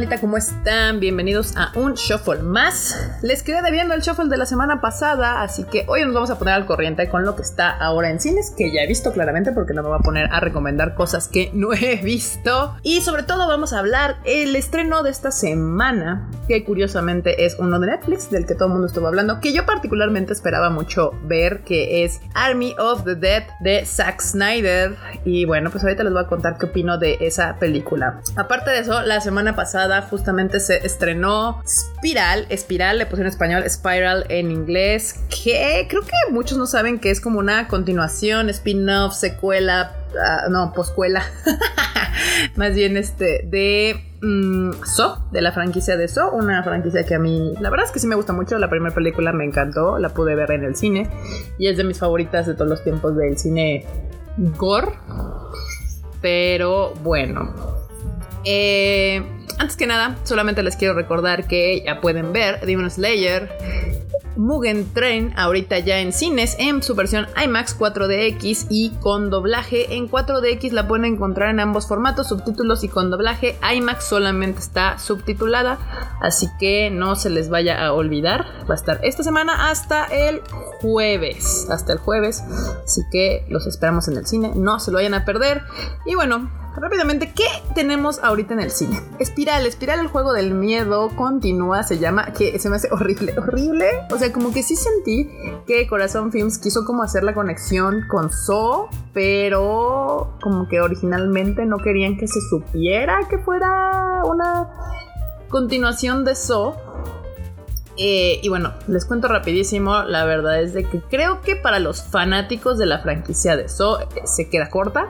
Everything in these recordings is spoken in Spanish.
bandita? ¿Cómo están? Bienvenidos a un shuffle más. Les quedé debiendo el shuffle de la semana pasada, así que hoy nos vamos a poner al corriente con lo que está ahora en cines, que ya he visto claramente porque no me voy a poner a recomendar cosas que no he visto. Y sobre todo vamos a hablar el estreno de esta semana, que curiosamente es uno de Netflix, del que todo el mundo estuvo hablando, que yo particularmente esperaba mucho ver, que es Army of the Dead de Zack Snyder. Y bueno, pues ahorita les voy a contar qué opino de esa película. Aparte de eso, la semana pasada justamente se estrenó Spiral, Espiral, le puse en español, Spiral en inglés, que creo que muchos no saben que es como una continuación, spin-off, secuela, uh, no, poscuela, más bien este, de mm, So, de la franquicia de So, una franquicia que a mí, la verdad es que sí me gusta mucho, la primera película me encantó, la pude ver en el cine y es de mis favoritas de todos los tiempos del cine gore. Pero bueno. Eh, antes que nada, solamente les quiero recordar que ya pueden ver Demon Slayer Mugen Train ahorita ya en cines en su versión IMAX 4DX y con doblaje. En 4DX la pueden encontrar en ambos formatos, subtítulos y con doblaje. IMAX solamente está subtitulada, así que no se les vaya a olvidar. Va a estar esta semana hasta el jueves. Hasta el jueves. Así que los esperamos en el cine. No se lo vayan a perder. Y bueno, rápidamente, ¿qué tenemos ahorita en el cine? Espiral, Espiral, el juego del miedo, continúa, se llama, que se me hace horrible, horrible. O sea, como que sí sentí que Corazón Films quiso como hacer la conexión con So, pero como que originalmente no querían que se supiera que fuera una continuación de So. Eh, y bueno, les cuento rapidísimo, la verdad es de que creo que para los fanáticos de la franquicia de So eh, se queda corta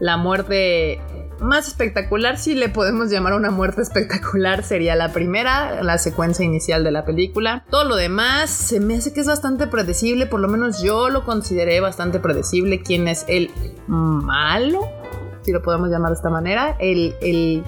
la muerte más espectacular, si le podemos llamar una muerte espectacular, sería la primera, la secuencia inicial de la película. Todo lo demás se me hace que es bastante predecible, por lo menos yo lo consideré bastante predecible. ¿Quién es el malo? Si lo podemos llamar de esta manera. El, el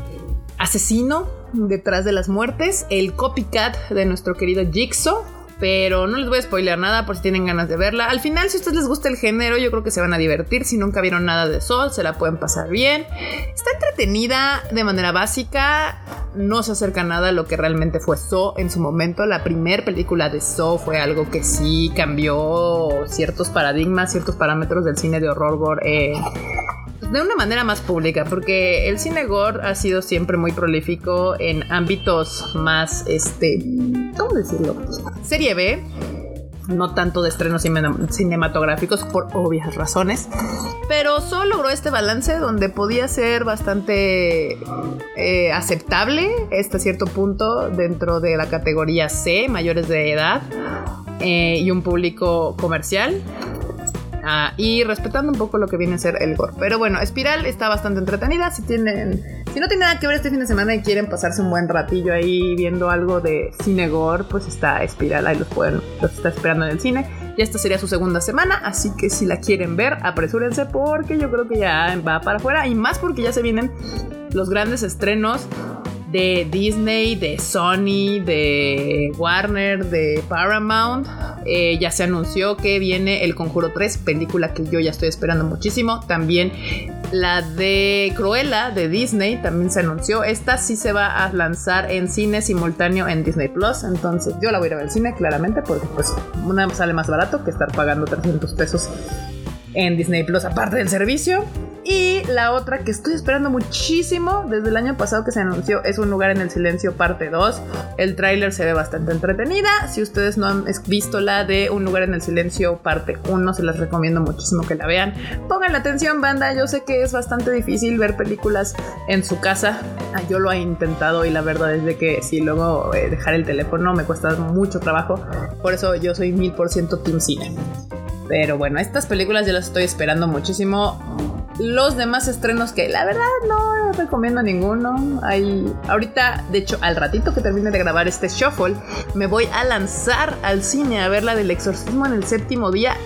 asesino detrás de las muertes, el copycat de nuestro querido Jigsaw pero no les voy a spoilear nada por si tienen ganas de verla. Al final, si a ustedes les gusta el género, yo creo que se van a divertir. Si nunca vieron nada de Sol, se la pueden pasar bien. Está entretenida de manera básica. No se acerca nada a lo que realmente fue So en su momento. La primera película de So fue algo que sí cambió ciertos paradigmas, ciertos parámetros del cine de horror gore. Eh, de una manera más pública, porque el cine gore ha sido siempre muy prolífico en ámbitos más, este, ¿cómo decirlo? Serie B, no tanto de estrenos cinematográficos por obvias razones, pero solo logró este balance donde podía ser bastante eh, aceptable hasta cierto punto dentro de la categoría C, mayores de edad, eh, y un público comercial Ah, y respetando un poco lo que viene a ser el gore. Pero bueno, Espiral está bastante entretenida. Si tienen, si no tienen nada que ver este fin de semana y quieren pasarse un buen ratillo ahí viendo algo de cine gore, pues está Espiral. Ahí los pueden, los está esperando en el cine. Y esta sería su segunda semana, así que si la quieren ver, apresúrense porque yo creo que ya va para afuera y más porque ya se vienen los grandes estrenos de Disney, de Sony, de Warner, de Paramount. Eh, ya se anunció que viene El Conjuro 3, película que yo ya estoy esperando muchísimo. También la de Cruella de Disney también se anunció. Esta sí se va a lanzar en cine simultáneo en Disney Plus. Entonces yo la voy a ir a ver al cine, claramente, porque pues una sale más barato que estar pagando 300 pesos en Disney Plus, aparte del servicio. Y la otra que estoy esperando muchísimo desde el año pasado que se anunció es Un lugar en el silencio parte 2. El tráiler se ve bastante entretenida. Si ustedes no han visto la de Un lugar en el silencio parte 1, se las recomiendo muchísimo que la vean. Pongan la atención, banda. Yo sé que es bastante difícil ver películas en su casa. Ah, yo lo he intentado y la verdad es que si luego eh, dejar el teléfono me cuesta mucho trabajo. Por eso yo soy mil por ciento Team Cine. Pero bueno, estas películas yo las estoy esperando muchísimo. Los demás estrenos que la verdad no recomiendo ninguno. Hay ahorita, de hecho, al ratito que termine de grabar este shuffle, me voy a lanzar al cine a ver la del exorcismo en el séptimo día.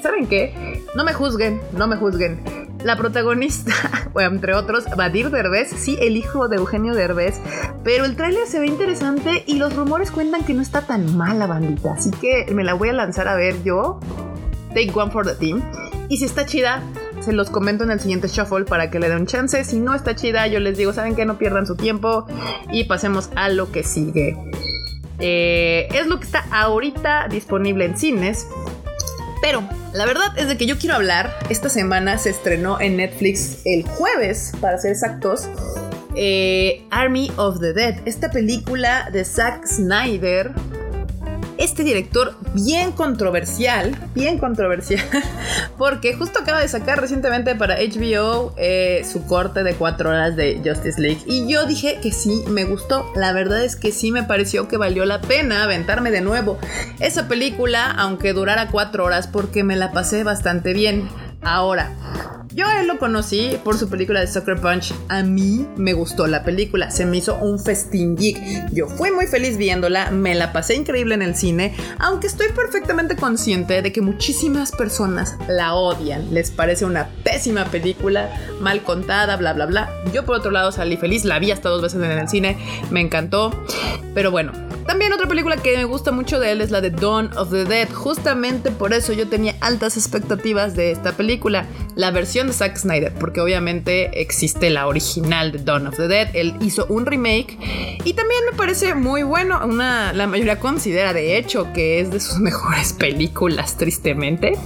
¿Saben qué? No me juzguen, no me juzguen. La protagonista, entre otros, Badir Derbez, sí, el hijo de Eugenio Derbez, pero el tráiler se ve interesante y los rumores cuentan que no está tan mala, bandita, así que me la voy a lanzar a ver yo. Take one for the team. Y si está chida, se los comento en el siguiente shuffle para que le den un chance. Si no está chida, yo les digo, ¿saben que No pierdan su tiempo y pasemos a lo que sigue. Eh, es lo que está ahorita disponible en cines. Pero la verdad es de que yo quiero hablar. Esta semana se estrenó en Netflix el jueves, para ser exactos. Eh, Army of the Dead, esta película de Zack Snyder este director bien controversial, bien controversial, porque justo acaba de sacar recientemente para HBO eh, su corte de cuatro horas de Justice League. Y yo dije que sí, me gustó. La verdad es que sí me pareció que valió la pena aventarme de nuevo esa película, aunque durara cuatro horas, porque me la pasé bastante bien. Ahora, yo a él lo conocí por su película de Sucker Punch. A mí me gustó la película, se me hizo un festín geek. Yo fui muy feliz viéndola, me la pasé increíble en el cine, aunque estoy perfectamente consciente de que muchísimas personas la odian. Les parece una pésima película, mal contada, bla, bla, bla. Yo por otro lado salí feliz, la vi hasta dos veces en el cine, me encantó. Pero bueno, también otra película que me gusta mucho de él es la de Dawn of the Dead. Justamente por eso yo tenía altas expectativas de esta película. La versión de Zack Snyder, porque obviamente existe la original de Dawn of the Dead. Él hizo un remake y también me parece muy bueno. Una, la mayoría considera de hecho que es de sus mejores películas, tristemente.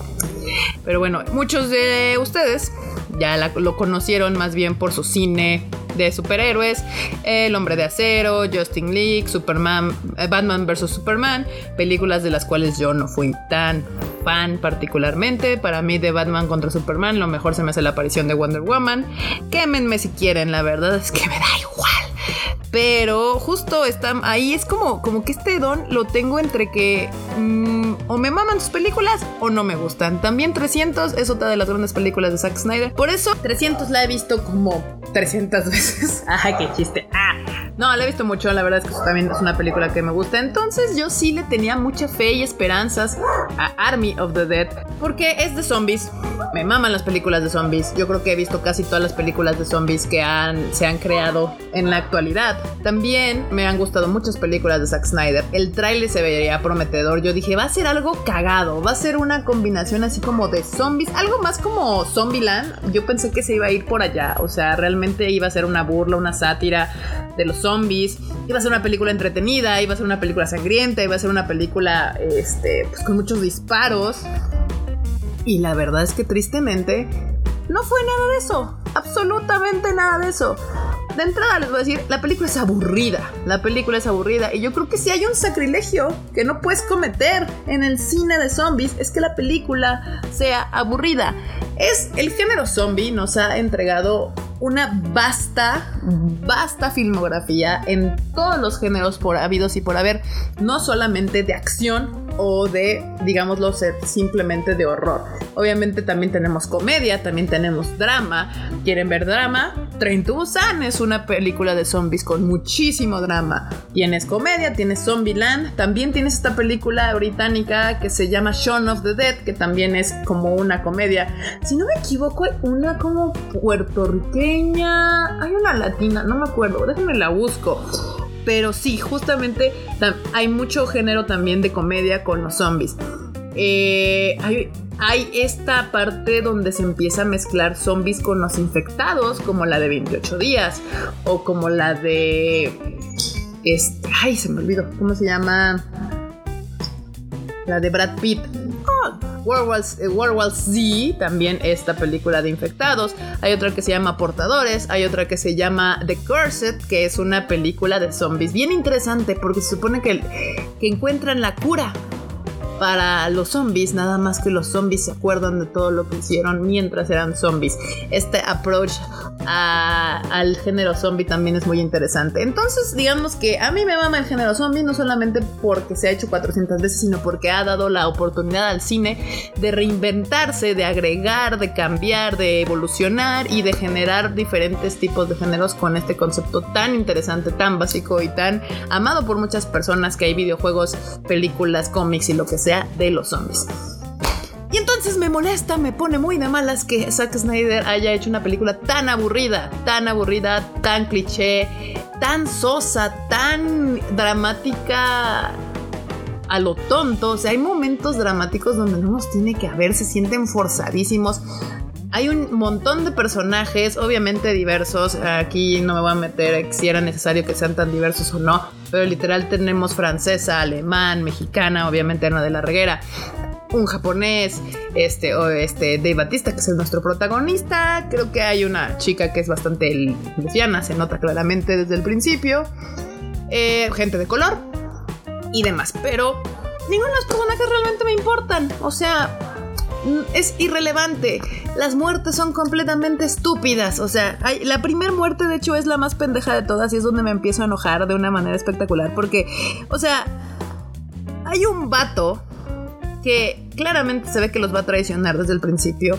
Pero bueno, muchos de ustedes ya lo conocieron más bien por su cine de superhéroes, El hombre de acero, Justin League, Superman, eh, Batman vs. Superman, películas de las cuales yo no fui tan fan particularmente. Para mí de Batman contra Superman lo mejor se me hace la aparición de Wonder Woman. Quémenme si quieren, la verdad es que me da igual. Pero justo está, ahí es como, como que este don lo tengo entre que mm, o me maman sus películas o no me gustan. También 300 es otra de las grandes películas de Zack Snyder. Por eso 300 la he visto como 300 veces. ¡Ay, qué chiste! ¡Ah! No, la he visto mucho, la verdad es que también es una película que me gusta. Entonces yo sí le tenía mucha fe y esperanzas a Army of the Dead porque es de zombies. Me maman las películas de zombies. Yo creo que he visto casi todas las películas de zombies que se han creado en la actualidad. También me han gustado muchas películas de Zack Snyder. El tráiler se veía prometedor. Yo dije, va a ser algo cagado. Va a ser una combinación así como de zombies. Algo más como Zombieland. Yo pensé que se iba a ir por allá. O sea, realmente iba a ser una burla, una sátira de los zombies. Iba a ser una película entretenida, iba a ser una película sangrienta, iba a ser una película este, pues, con muchos disparos. Y la verdad es que tristemente no fue nada de eso. Absolutamente nada de eso. De entrada les voy a decir, la película es aburrida. La película es aburrida. Y yo creo que si hay un sacrilegio que no puedes cometer en el cine de zombies, es que la película sea aburrida. Es el género zombie nos ha entregado una vasta, vasta filmografía en todos los géneros por habidos y por haber, no solamente de acción o de, digámoslo, simplemente de horror. Obviamente también tenemos comedia, también tenemos drama. ¿Quieren ver drama? Train to Busan es una película de zombies con muchísimo drama. Tienes comedia, tienes Zombieland, también tienes esta película británica que se llama Shaun of the Dead, que también es como una comedia. Si no me equivoco, hay una como puertorriqueña, hay una latina, no me acuerdo, déjenme la busco. Pero sí, justamente hay mucho género también de comedia con los zombies. Eh, hay, esta parte donde se empieza a mezclar zombies con los infectados, como la de 28 días, o como la de. Este, ay, se me olvidó. ¿Cómo se llama? La de Brad Pitt. World War, Z, también esta película de infectados. Hay otra que se llama Portadores, hay otra que se llama The Cursed, que es una película de zombies. Bien interesante porque se supone que encuentran la cura para los zombies, nada más que los zombies se acuerdan de todo lo que hicieron mientras eran zombies. Este approach al género zombie también es muy interesante. Entonces, digamos que a mí me mama el género zombie, no solamente porque se ha hecho 400 veces, sino porque ha dado la oportunidad al cine de reinventarse, de agregar, de cambiar, de evolucionar y de generar diferentes tipos de géneros con este concepto tan interesante, tan básico y tan amado por muchas personas que hay videojuegos, películas, cómics y lo que sea de los zombies. Me molesta, me pone muy de malas que Zack Snyder haya hecho una película tan aburrida, tan aburrida, tan cliché, tan sosa, tan dramática a lo tonto. O sea, hay momentos dramáticos donde no nos tiene que haber, se sienten forzadísimos. hay un montón de personajes, obviamente diversos. Aquí no me voy a meter si era necesario que sean tan diversos o no, pero literal tenemos francesa, alemán, mexicana, obviamente Ana de la Reguera un japonés, este, o este, Dave Batista, que es nuestro protagonista. Creo que hay una chica que es bastante lesbiana, se nota claramente desde el principio. Eh, gente de color y demás, pero ninguno de los personajes realmente me importan. O sea, es irrelevante. Las muertes son completamente estúpidas. O sea, la primera muerte de hecho es la más pendeja de todas y es donde me empiezo a enojar de una manera espectacular. Porque, o sea, hay un vato que claramente se ve que los va a traicionar desde el principio.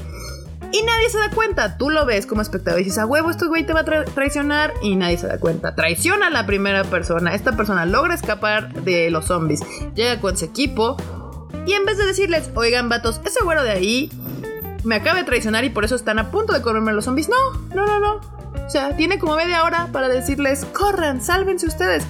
Y nadie se da cuenta. Tú lo ves como espectador y dices, a huevo, este güey te va a traicionar. Y nadie se da cuenta. Traiciona a la primera persona. Esta persona logra escapar de los zombies. Llega con su equipo y en vez de decirles, oigan, vatos, ese güero de ahí me acaba de traicionar y por eso están a punto de comerme los zombies. No, no, no, no. O sea, tiene como media hora para decirles, corran, sálvense ustedes.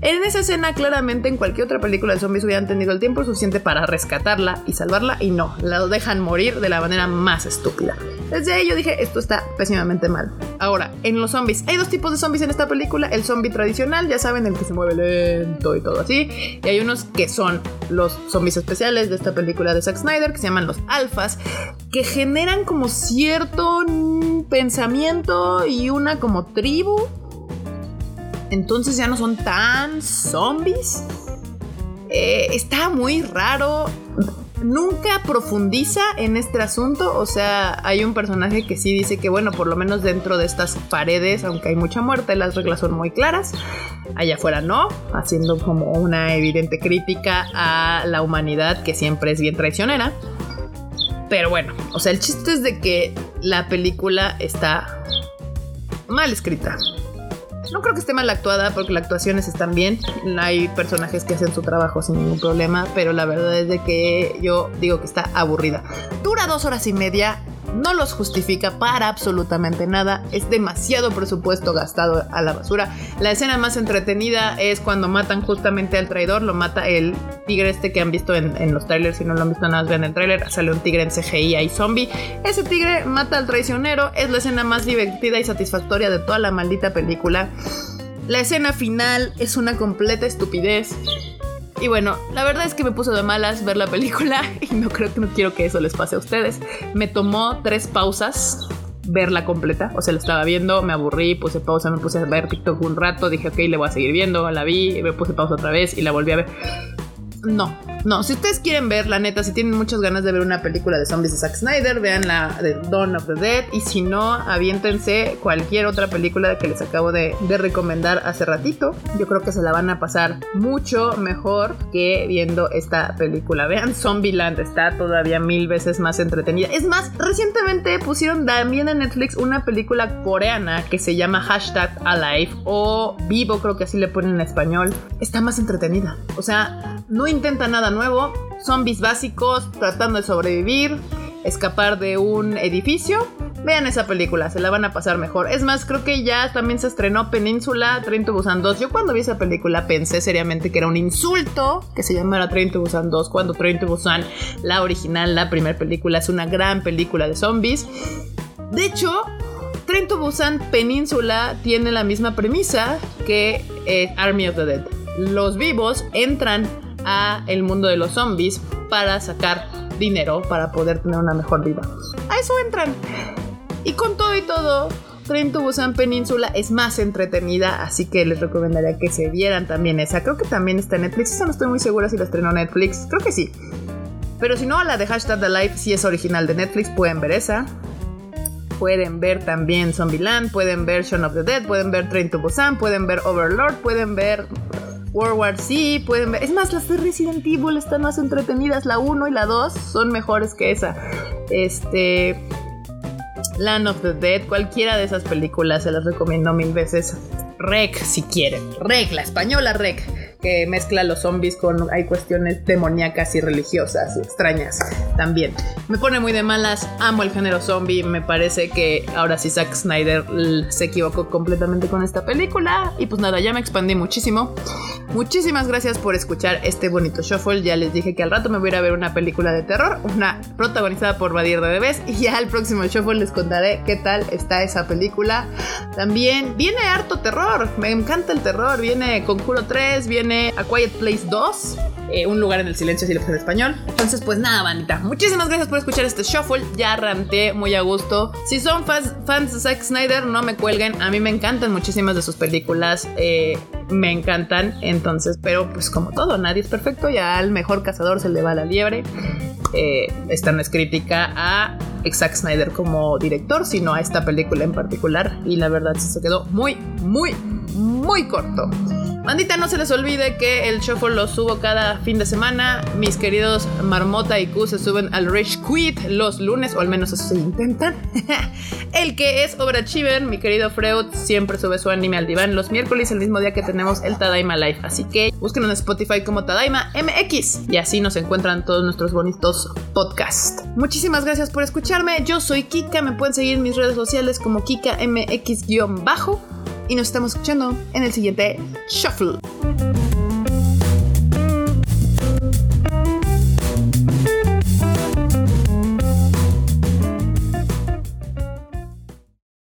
En esa escena, claramente, en cualquier otra película de zombies hubieran tenido el tiempo suficiente para rescatarla y salvarla, y no, la dejan morir de la manera más estúpida. Desde ahí yo dije, esto está pésimamente mal. Ahora, en los zombies, hay dos tipos de zombies en esta película: el zombie tradicional, ya saben, el que se mueve lento y todo así, y hay unos que son los zombies especiales de esta película de Zack Snyder, que se llaman los alfas, que generan como cierto pensamiento y una como tribu. Entonces ya no son tan zombies. Eh, está muy raro. Nunca profundiza en este asunto. O sea, hay un personaje que sí dice que, bueno, por lo menos dentro de estas paredes, aunque hay mucha muerte, las reglas son muy claras. Allá afuera no, haciendo como una evidente crítica a la humanidad que siempre es bien traicionera. Pero bueno, o sea, el chiste es de que la película está mal escrita. No creo que esté mal actuada porque las actuaciones están bien. Hay personajes que hacen su trabajo sin ningún problema, pero la verdad es de que yo digo que está aburrida. Dura dos horas y media no los justifica para absolutamente nada, es demasiado presupuesto gastado a la basura. La escena más entretenida es cuando matan justamente al traidor, lo mata el tigre este que han visto en, los trailers, si no lo han visto nada más vean el trailer, sale un tigre en CGI y zombie. Ese tigre mata al traicionero, es la escena más divertida y satisfactoria de toda la maldita película. La escena final es una completa estupidez. Y bueno, la verdad es que me puso de malas ver la película y no creo que no quiero que eso les pase a ustedes. Me tomó tres pausas verla completa, o sea, la estaba viendo, me aburrí, puse pausa, me puse a ver TikTok un rato, dije, ok, le voy a seguir viendo, la vi, me puse pausa otra vez y la volví a ver. No, no, si ustedes quieren ver, la neta, si tienen muchas ganas de ver una película de zombies de Zack Snyder, vean la de Dawn of the Dead. Y si no, aviéntense cualquier otra película que les acabo de, recomendar hace ratito. Yo creo que se la van a pasar mucho mejor que viendo esta película. Vean Zombieland, está todavía mil veces más entretenida. Es más, recientemente pusieron también en Netflix una película coreana que se llama Hashtag Alive o Vivo, creo que así le ponen en español. Está más entretenida. O sea, no intenta nada nuevo, zombies básicos tratando de sobrevivir, escapar de un edificio. Vean esa película, se la van a pasar mejor. Es más, creo que ya también se estrenó Península, Train to Busan 2. Yo cuando vi esa película pensé seriamente que era un insulto que se llamara Train to Busan 2, cuando Train to Busan, la original, la primera película, es una gran película de zombies. De hecho, Train to Busan Península tiene la misma premisa que eh, Army of the Dead. Los vivos entran a el mundo de los zombies para sacar dinero para poder tener una mejor vida. A eso entran. Y con todo y todo, Train to Busan Península es más entretenida, así que les recomendaría que se vieran también esa. Creo que también está en Netflix, esa no estoy muy segura si la estrenó Netflix, creo que sí. Pero si no, la de Hashtag The Life sí es original de Netflix, pueden ver esa. Pueden ver también Zombieland, pueden ver Shaun of the Dead, pueden ver Train to Busan, pueden ver Overlord, pueden ver World War Z, pueden ver. Es más, las de Resident Evil están más entretenidas. La 1 y la 2 son mejores que esa. Este. Land of the Dead, cualquiera de esas películas se las recomiendo mil veces. Rec, si quieren. Rec, la española Rec. Que mezcla los zombies con hay cuestiones demoníacas y religiosas y extrañas también. Me pone muy de malas, amo el género zombie, me parece que ahora sí Zack Snyder se equivocó completamente con esta película y pues nada, ya me expandí muchísimo. Muchísimas gracias por escuchar este bonito shuffle, ya les dije que al rato me voy a ir a ver una película de terror, una protagonizada por Badir de Bebés y ya el próximo shuffle les contaré qué tal está esa película. También viene harto terror, me encanta el terror, viene Conjuro 3, viene A Quiet Place 2, eh, Un lugar en el silencio si lo en español. Entonces pues nada, bandita, muchísimas gracias por escuchar este shuffle, ya ranté muy a gusto. Si son fans, fans de Zack Snyder, no me cuelguen, a mí me encantan muchísimas de sus películas. Eh, me encantan, entonces, pero pues como todo, nadie es perfecto, ya al mejor cazador se le va la liebre. Eh, esta no es crítica a Zack Snyder como director, sino a esta película en particular. Y la verdad se quedó muy, muy, muy corto. Bandita, no se les olvide que el shuffle lo subo cada fin de semana. Mis queridos Marmota y Q se suben al Rich Quit los lunes, o al menos eso se intentan. el que es Overachiever, mi querido Freud, siempre sube su anime al diván los miércoles, el mismo día que tenemos el Tadaima Live. Así que búsquenos en Spotify como Tadaima MX y así nos encuentran todos nuestros bonitos podcasts. Muchísimas gracias por escucharme. Yo soy Kika, me pueden seguir en mis redes sociales como Kika MX-bajo y nos estamos escuchando en el siguiente Shuffle.